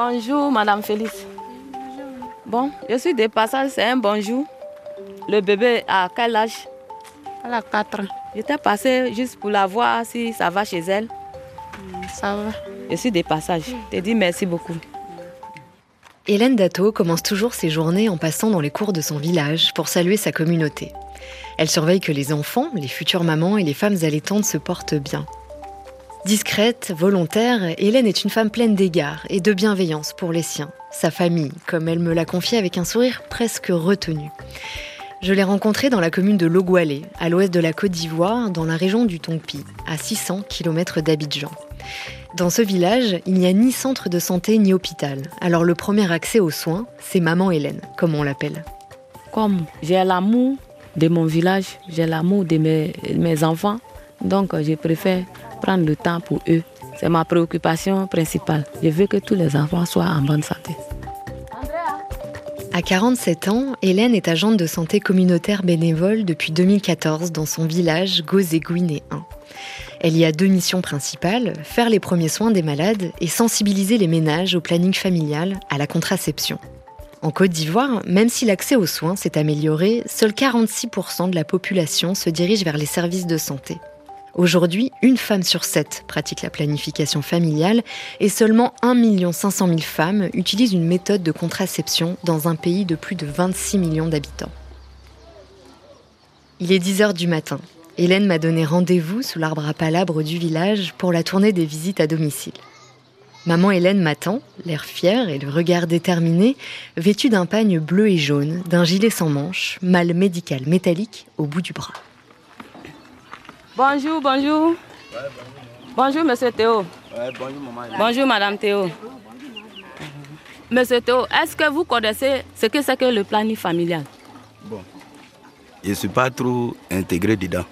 Bonjour, Madame Félix. Bon, je suis de passage, c'est un bonjour. Le bébé a quel âge? Elle a 4 ans. J'étais passée juste pour la voir si ça va chez elle. Ça va. Je suis de passage. Je te dis merci beaucoup. Hélène Dato commence toujours ses journées en passant dans les cours de son village pour saluer sa communauté. Elle surveille que les enfants, les futures mamans et les femmes allaitantes se portent bien. Discrète, volontaire, Hélène est une femme pleine d'égards et de bienveillance pour les siens, sa famille, comme elle me l'a confié avec un sourire presque retenu. Je l'ai rencontrée dans la commune de Logoualé, à l'ouest de la Côte d'Ivoire, dans la région du Tongpi, à 600 km d'Abidjan. Dans ce village, il n'y a ni centre de santé ni hôpital. Alors le premier accès aux soins, c'est Maman Hélène, comme on l'appelle. Comme j'ai l'amour de mon village, j'ai l'amour de mes, mes enfants, donc je préfère prendre le temps pour eux. C'est ma préoccupation principale. Je veux que tous les enfants soient en bonne santé. À 47 ans, Hélène est agente de santé communautaire bénévole depuis 2014 dans son village Gozéguiné 1. Elle y a deux missions principales, faire les premiers soins des malades et sensibiliser les ménages au planning familial, à la contraception. En Côte d'Ivoire, même si l'accès aux soins s'est amélioré, seuls 46% de la population se dirige vers les services de santé. Aujourd'hui, une femme sur sept pratique la planification familiale et seulement 1 500 000 femmes utilisent une méthode de contraception dans un pays de plus de 26 millions d'habitants. Il est 10 heures du matin. Hélène m'a donné rendez-vous sous l'arbre à palabres du village pour la tournée des visites à domicile. Maman Hélène m'attend, l'air fier et le regard déterminé, vêtue d'un pagne bleu et jaune, d'un gilet sans manches, mal médical métallique au bout du bras. Bonjour, bonjour. bonjour. monsieur Théo. bonjour, maman. Bonjour, madame Théo. Monsieur Théo, est-ce que vous connaissez ce que c'est que le planning familial? Bon, je ne suis pas trop intégré dedans.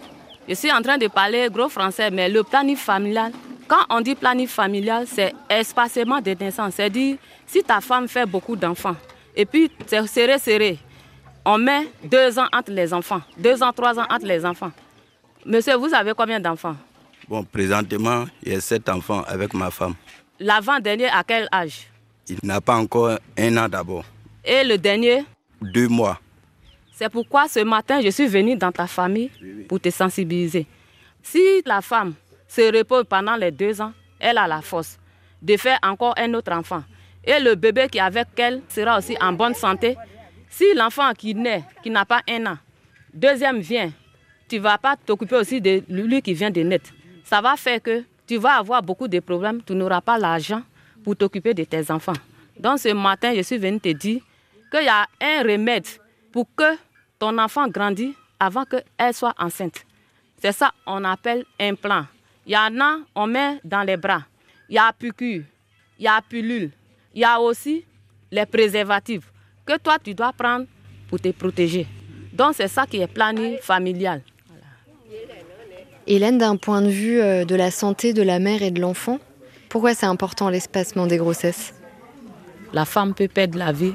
Je suis en train de parler gros français, mais le planning familial, quand on dit planning familial, c'est espacement de naissance. C'est-à-dire, si ta femme fait beaucoup d'enfants, et puis c'est serré, serré, on met deux ans entre les enfants, deux ans, trois ans entre les enfants. Monsieur, vous avez combien d'enfants? Bon, présentement, j'ai sept enfants avec ma femme. L'avant-dernier, à quel âge? Il n'a pas encore un an d'abord. Et le dernier? Deux mois. C'est pourquoi ce matin, je suis venue dans ta famille pour te sensibiliser. Si la femme se repose pendant les deux ans, elle a la force de faire encore un autre enfant. Et le bébé qui est avec elle sera aussi en bonne santé. Si l'enfant qui naît, qui n'a pas un an, deuxième vient, tu ne vas pas t'occuper aussi de lui qui vient de net. Ça va faire que tu vas avoir beaucoup de problèmes, tu n'auras pas l'argent pour t'occuper de tes enfants. Donc ce matin, je suis venue te dire qu'il y a un remède pour que ton enfant grandisse avant qu'elle soit enceinte. C'est ça on appelle un plan. Il y en a, on met dans les bras. Il y a piqûre, il y a pilule, il y a aussi les préservatifs que toi tu dois prendre pour te protéger. Donc c'est ça qui est planning familial. Hélène, d'un point de vue euh, de la santé de la mère et de l'enfant, pourquoi c'est important l'espacement des grossesses? La femme peut perdre la vie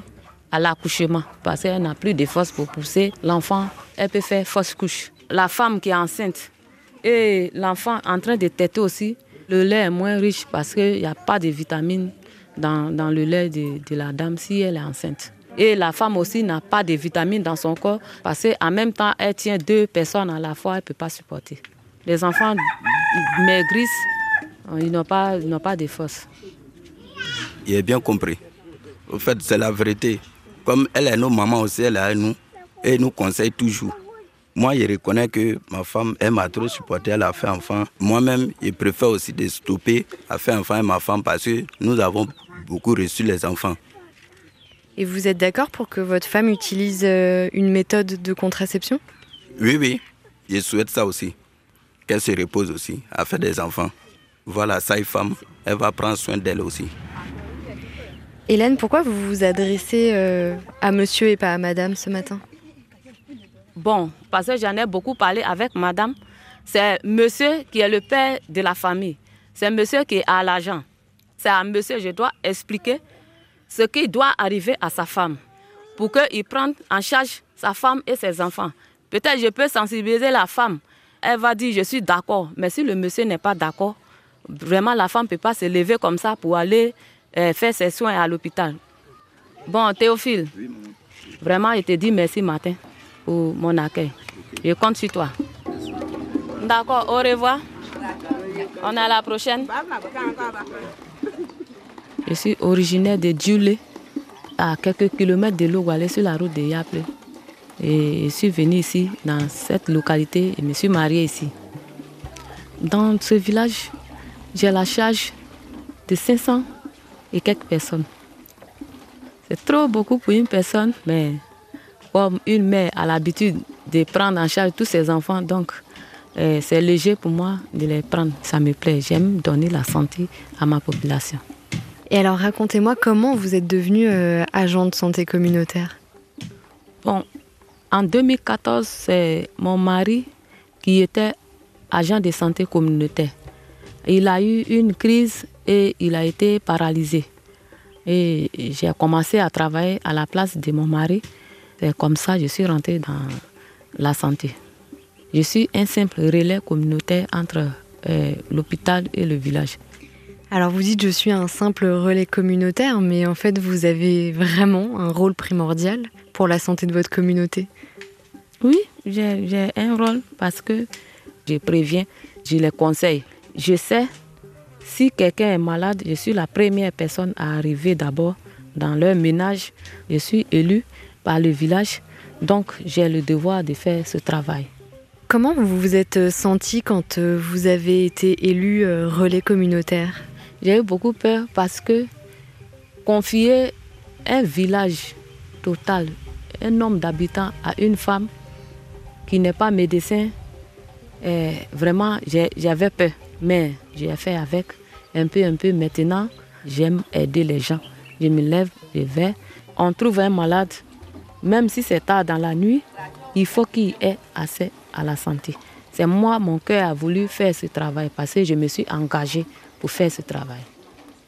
à l'accouchement parce qu'elle n'a plus de force pour pousser. L'enfant, elle peut faire fausse couche. La femme qui est enceinte et l'enfant en train de têter aussi, le lait est moins riche parce qu'il n'y a pas de vitamines dans, le lait de, de la dame si elle est enceinte. Et la femme aussi n'a pas de vitamines dans son corps parce qu'en même temps, elle tient deux personnes à la fois, elle ne peut pas supporter. Les enfants maigrissent, ils n'ont pas, ils pas de force. Il est bien compris. Au fait, c'est la vérité. Comme elle est nos mamans aussi, elle est à nous. Et nous conseille toujours. Moi, je reconnais que ma femme, elle m'a trop supporté, elle a fait enfant. Moi-même, je préfère aussi de stopper à faire enfant et ma femme parce que nous avons beaucoup reçu les enfants. Et vous êtes d'accord pour que votre femme utilise euh, une méthode de contraception? Oui, oui. Je souhaite ça aussi qu'elle se repose aussi, à faire des enfants. Voilà, sa femme, elle va prendre soin d'elle aussi. Hélène, pourquoi vous vous adressez euh, à monsieur et pas à madame ce matin? Bon, parce que j'en ai beaucoup parlé avec madame. C'est monsieur qui est le père de la famille. C'est monsieur qui a l'argent. C'est à monsieur que je dois expliquer ce qui doit arriver à sa femme pour qu'il prenne en charge sa femme et ses enfants. Peut-être je peux sensibiliser la femme elle va dire je suis d'accord. Mais si le monsieur n'est pas d'accord, vraiment la femme ne peut pas se lever comme ça pour aller euh, faire ses soins à l'hôpital. Bon, Théophile, vraiment, je te dis merci matin pour mon accueil. Je compte sur toi. D'accord, au revoir. On est à la prochaine. Je suis originaire de Djoulé, à quelques kilomètres de Logwale, sur la route de Yaple. Et je suis venue ici, dans cette localité, et me suis mariée ici. Dans ce village, j'ai la charge de 500 et quelques personnes. C'est trop beaucoup pour une personne, mais comme une mère a l'habitude de prendre en charge tous ses enfants, donc euh, c'est léger pour moi de les prendre. Ça me plaît. J'aime donner la santé à ma population. Et alors racontez-moi comment vous êtes devenu euh, agent de santé communautaire. Bon, en 2014, c'est mon mari qui était agent de santé communautaire. Il a eu une crise et il a été paralysé. Et j'ai commencé à travailler à la place de mon mari. Comme ça je suis rentrée dans la santé. Je suis un simple relais communautaire entre euh, l'hôpital et le village. Alors vous dites je suis un simple relais communautaire, mais en fait vous avez vraiment un rôle primordial pour la santé de votre communauté. Oui, j'ai un rôle parce que je préviens, je les conseille. Je sais, si quelqu'un est malade, je suis la première personne à arriver d'abord dans leur ménage. Je suis élue par le village, donc j'ai le devoir de faire ce travail. Comment vous vous êtes senti quand euh, vous avez été élu euh, relais communautaire? J'ai eu beaucoup peur parce que confier un village total, un nombre d'habitants à une femme qui n'est pas médecin, eh, vraiment j'avais peur. Mais j'ai fait avec un peu, un peu. Maintenant, j'aime aider les gens. Je me lève, je vais. On trouve un malade, même si c'est tard dans la nuit, il faut qu'il ait assez à la santé. C'est moi, mon cœur a voulu faire ce travail parce que je me suis engagée pour faire ce travail.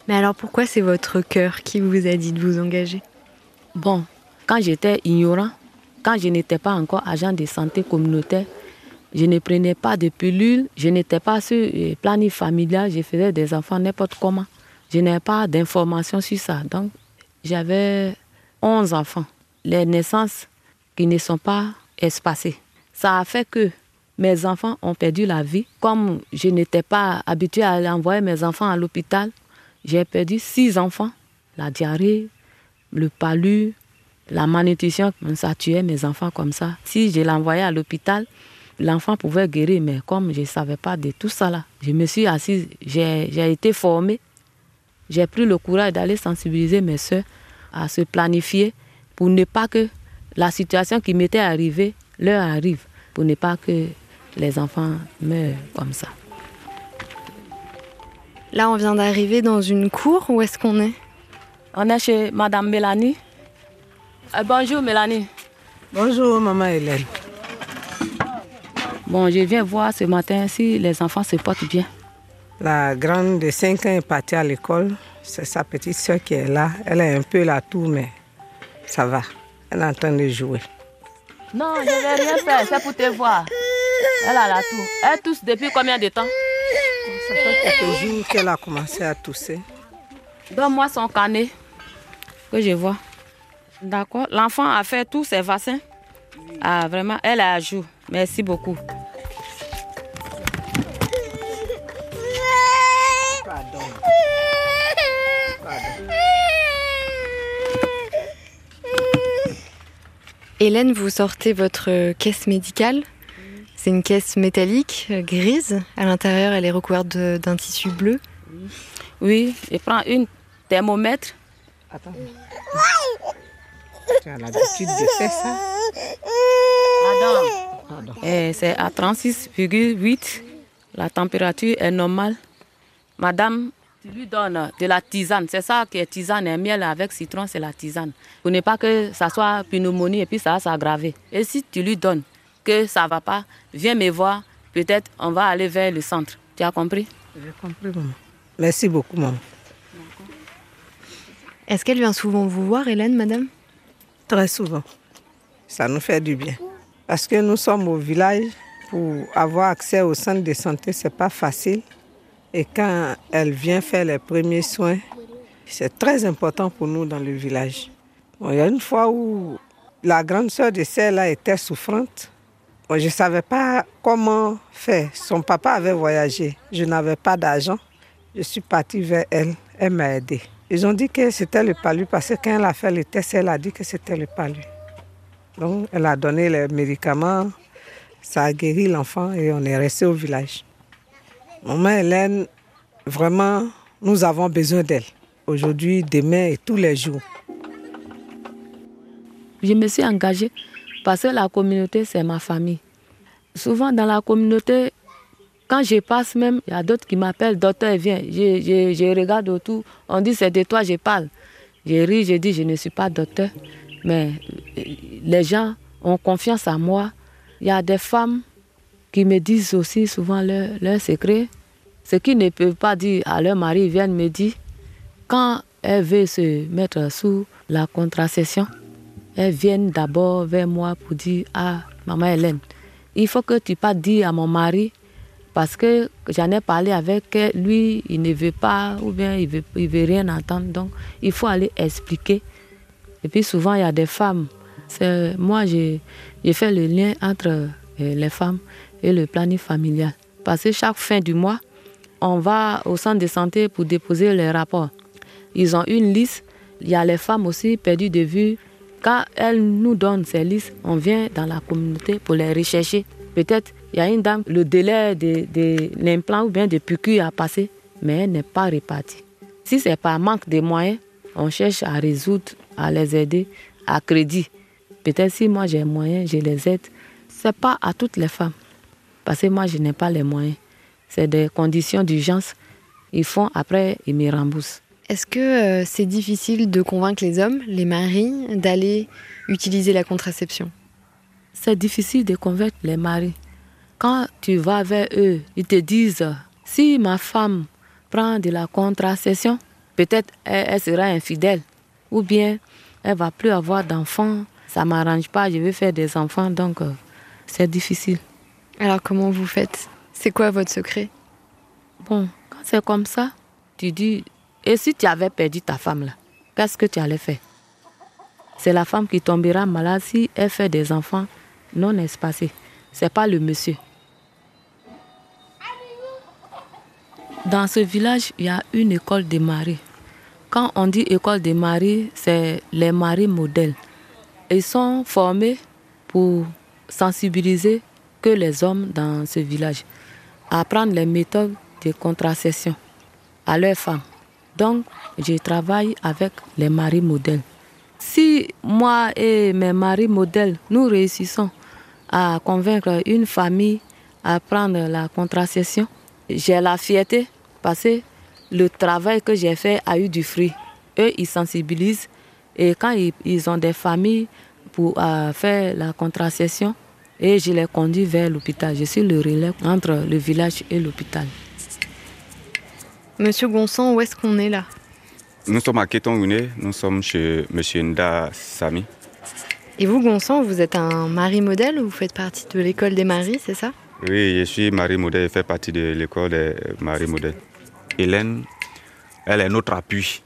Mais alors pourquoi c'est votre cœur qui vous a dit de vous engager? Bon, quand j'étais ignorant, quand je n'étais pas encore agent de santé communautaire, je ne prenais pas de pilules, je n'étais pas sur le planning familial, je faisais des enfants n'importe comment. Je n'avais pas d'informations sur ça. Donc, j'avais 11 enfants. Les naissances qui ne sont pas espacées. Ça a fait que mes enfants ont perdu la vie. Comme je n'étais pas habituée à envoyer mes enfants à l'hôpital, j'ai perdu six enfants. La diarrhée, le palu, la malnutrition, ça tuait mes enfants comme ça. Si je l'envoyais à l'hôpital, l'enfant pouvait guérir, mais comme je ne savais pas de tout ça là, je me suis assise, j'ai été formée. J'ai pris le courage d'aller sensibiliser mes soeurs à se planifier pour ne pas que la situation qui m'était arrivée leur arrive, pour ne pas que les enfants meurent comme ça. Là, on vient d'arriver dans une cour. Où est-ce qu'on est? On est chez Madame Mélanie. Euh, bonjour Mélanie. Bonjour Maman Hélène. Bon, je viens voir ce matin si les enfants se portent bien. La grande de 5 ans est partie à l'école. C'est sa petite soeur qui est là. Elle est un peu là tout, mais ça va. Elle est en train de jouer. Non, je ne vais rien faire, c'est pour te voir. Elle a la toux. Elle tousse depuis combien de temps? Ça fait quelques jours qu'elle a commencé à tousser. Donne-moi son carnet que je vois. D'accord. L'enfant a fait tous ses vaccins. Ah, vraiment, elle a à jour. Merci beaucoup. Hélène, vous sortez votre caisse médicale? C'est une caisse métallique, euh, grise. À l'intérieur, elle est recouverte d'un tissu bleu. Oui, je prends une thermomètre. Attends. Tu as l'habitude de faire ça Pardon. C'est à 36,8. La température est normale. Madame, tu lui donnes de la tisane. C'est ça qui est tisane. Un miel avec citron, c'est la tisane. Pour ne pas que ça soit pneumonie et puis ça va s'aggraver. Et si tu lui donnes que ça ne va pas, viens me voir. Peut-être on va aller vers le centre. Tu as compris? J'ai compris, maman. Merci beaucoup, maman. Est-ce qu'elle vient souvent vous voir, Hélène, madame? Très souvent. Ça nous fait du bien. Parce que nous sommes au village, pour avoir accès au centre de santé, ce n'est pas facile. Et quand elle vient faire les premiers soins, C'est très important pour nous dans le village. il y a une fois où la grande sœur de celle-là était souffrante. Je ne savais pas comment faire. Son papa avait voyagé. Je n'avais pas d'argent. Je suis partie vers elle. Elle m'a aidée. Ils ont dit que c'était le palu parce que quand elle a fait le test, elle a dit que c'était le palu. Donc, elle a donné les médicaments. Ça a guéri l'enfant et on est resté au village. Maman Hélène, vraiment, nous avons besoin d'elle. Aujourd'hui, demain et tous les jours. Je me suis engagée parce que la communauté, c'est ma famille. Souvent dans la communauté, quand je passe même, il y a d'autres qui m'appellent, docteur, viens. Je, regarde autour, on dit c'est de toi, je parle. Je ris, je dis je ne suis pas docteur, mais les gens ont confiance en moi. Il y a des femmes qui me disent aussi souvent leurs leur secrets. Ce qu'ils ne peuvent pas dire à leur mari, viennent me dire, quand elles veulent se mettre sous la contraception, elles viennent d'abord vers moi pour dire Ah, maman Hélène, il faut que tu pas dire à mon mari parce que j'en ai parlé avec lui, il ne veut pas ou bien il veut, il veut rien entendre. Donc, il faut aller expliquer. Et puis souvent, il y a des femmes. Moi, j'ai fait le lien entre euh, les femmes et le planning familial. Parce que chaque fin du mois, on va au centre de santé pour déposer les rapports. Ils ont une liste. Il y a les femmes aussi perdues de vue quand elle nous donne ces listes, on vient dans la communauté pour les rechercher. Peut-être il y a une dame, le délai de, l'implant ou bien de piqûre a passé, mais elle n'est pas répartie. Si c'est par manque de moyens, on cherche à résoudre, à les aider à crédit. Peut-être si moi j'ai moyens, je les aide. Ce n'est pas à toutes les femmes, parce que moi je n'ai pas les moyens. C'est des conditions d'urgence. Ils font, après, ils me remboursent. Est-ce que euh, c'est difficile de convaincre les hommes, les maris, d'aller utiliser la contraception? C'est difficile de convaincre les maris. Quand tu vas vers eux, ils te disent, si ma femme prend de la contraception, peut-être elle, sera infidèle. Ou bien elle va plus avoir d'enfants. Ça m'arrange pas, je veux faire des enfants, donc euh, c'est difficile. Alors comment vous faites? C'est quoi votre secret? Bon, quand c'est comme ça, tu dis et si tu avais perdu ta femme là, qu'est-ce que tu allais faire? C'est la femme qui tombera malade si elle fait des enfants non espacés. C'est pas le monsieur. Dans ce village, il y a une école de maris. Quand on dit école de maris, c'est les maris modèles. Ils sont formés pour sensibiliser que les hommes dans ce village, apprendre les méthodes de contraception à leurs femmes. Donc, je travaille avec les maris modèles. Si moi et mes maris modèles, nous réussissons à convaincre une famille à prendre la contraception, j'ai la fierté parce que le travail que j'ai fait a eu du fruit. Eux, ils sensibilisent et quand ils, ont des familles pour euh, faire la contraception, et je les conduis vers l'hôpital. Je suis le relais entre le village et l'hôpital. Monsieur Gonsan, où est-ce qu'on est là? Nous sommes à Ketongune, nous sommes chez Monsieur Nda Sami. Et vous, Gonsan, vous êtes un mari modèle ou vous faites partie de l'école des maris, c'est ça? Oui, je suis mari modèle et fais partie de l'école des maris modèles. Hélène, elle est notre appui,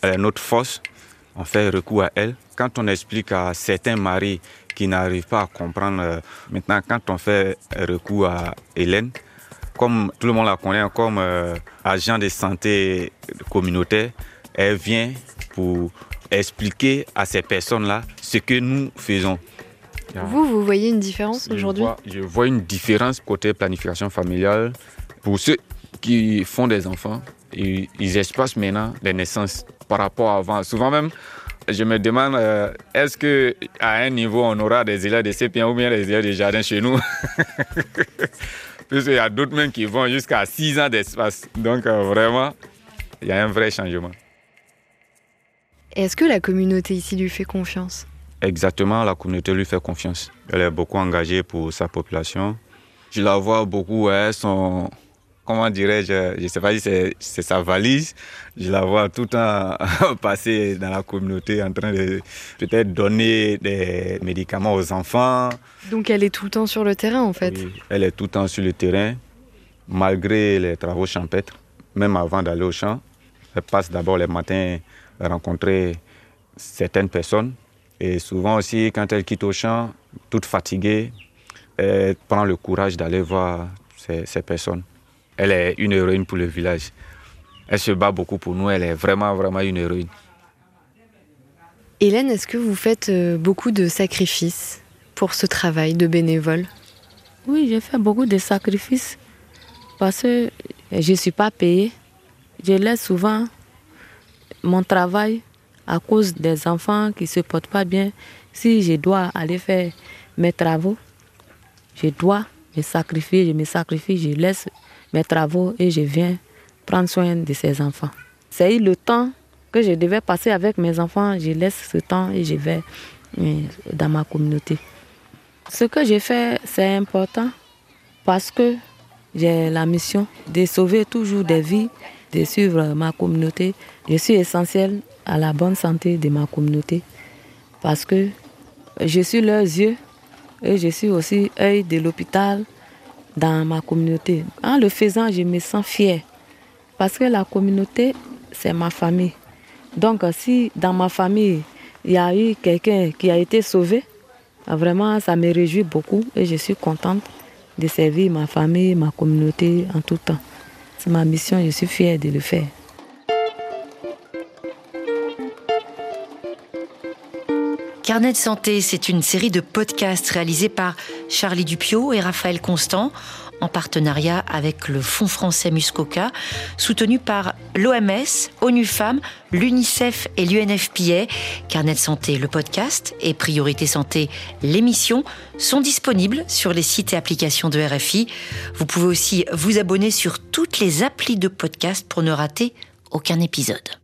elle est notre force. On fait recours à elle. Quand on explique à certains maris qui n'arrivent pas à comprendre, euh, maintenant, quand on fait recours à Hélène, comme tout le monde la connaît comme euh, agent de santé communautaire, elle vient pour expliquer à ces personnes-là ce que nous faisons. Vous, vous voyez une différence aujourd'hui? Je vois une différence côté planification familiale. Pour ceux qui font des enfants, ils, espacent maintenant les naissances par rapport à avant. Souvent même, je me demande, euh, est-ce qu'à un niveau, on aura des élèves de CP1 ou bien des élèves de jardin chez nous? Puisqu'il y a d'autres même qui vont jusqu'à 6 ans d'espace. Donc euh, vraiment, il y a un vrai changement. Est-ce que la communauté ici lui fait confiance? Exactement, la communauté lui fait confiance. Elle est beaucoup engagée pour sa population. Je la vois beaucoup, elles sont comment dirais-je, je ne sais pas si c'est sa valise. Je la vois tout le temps passer dans la communauté en train de peut-être donner des médicaments aux enfants. Donc elle est tout le temps sur le terrain en fait oui, elle est tout le temps sur le terrain, malgré les travaux champêtres, même avant d'aller au champ. Elle passe d'abord les matins rencontrer certaines personnes. Et souvent aussi, quand elle quitte au champ, toute fatiguée, elle prend le courage d'aller voir ces, ces personnes. Elle est une héroïne pour le village. Elle se bat beaucoup pour nous, elle est vraiment, vraiment une héroïne. Hélène, est-ce que vous faites euh, beaucoup de sacrifices pour ce travail de bénévole? Oui, j'ai fait beaucoup de sacrifices parce que je ne suis pas payée. Je laisse souvent mon travail à cause des enfants qui ne se portent pas bien. Si je dois aller faire mes travaux, je dois me sacrifier, je me sacrifie, je laisse mes travaux et je viens prendre soin de ces enfants. C'est le temps que je devais passer avec mes enfants, je laisse ce temps et je vais euh, dans ma communauté. Ce que j'ai fait, c'est important parce que j'ai la mission de sauver toujours des vies, de suivre ma communauté. Je suis essentiel à la bonne santé de ma communauté parce que je suis leurs yeux et je suis aussi œil de l'hôpital dans ma communauté. En le faisant, je me sens fière parce que la communauté, c'est ma famille. Donc si dans ma famille, il y a eu quelqu'un qui a été sauvé, vraiment ça me réjouit beaucoup et je suis contente de servir ma famille, ma communauté en tout temps. C'est ma mission, je suis fière de le faire. Carnet de santé, c'est une série de podcasts réalisés par Charlie Dupio et Raphaël Constant en partenariat avec le Fonds français Muscoca, soutenu par l'OMS, ONU Femmes, l'UNICEF et l'UNFPA. Carnet santé, le podcast et Priorité Santé, l'émission sont disponibles sur les sites et applications de RFI. Vous pouvez aussi vous abonner sur toutes les applis de podcast pour ne rater aucun épisode.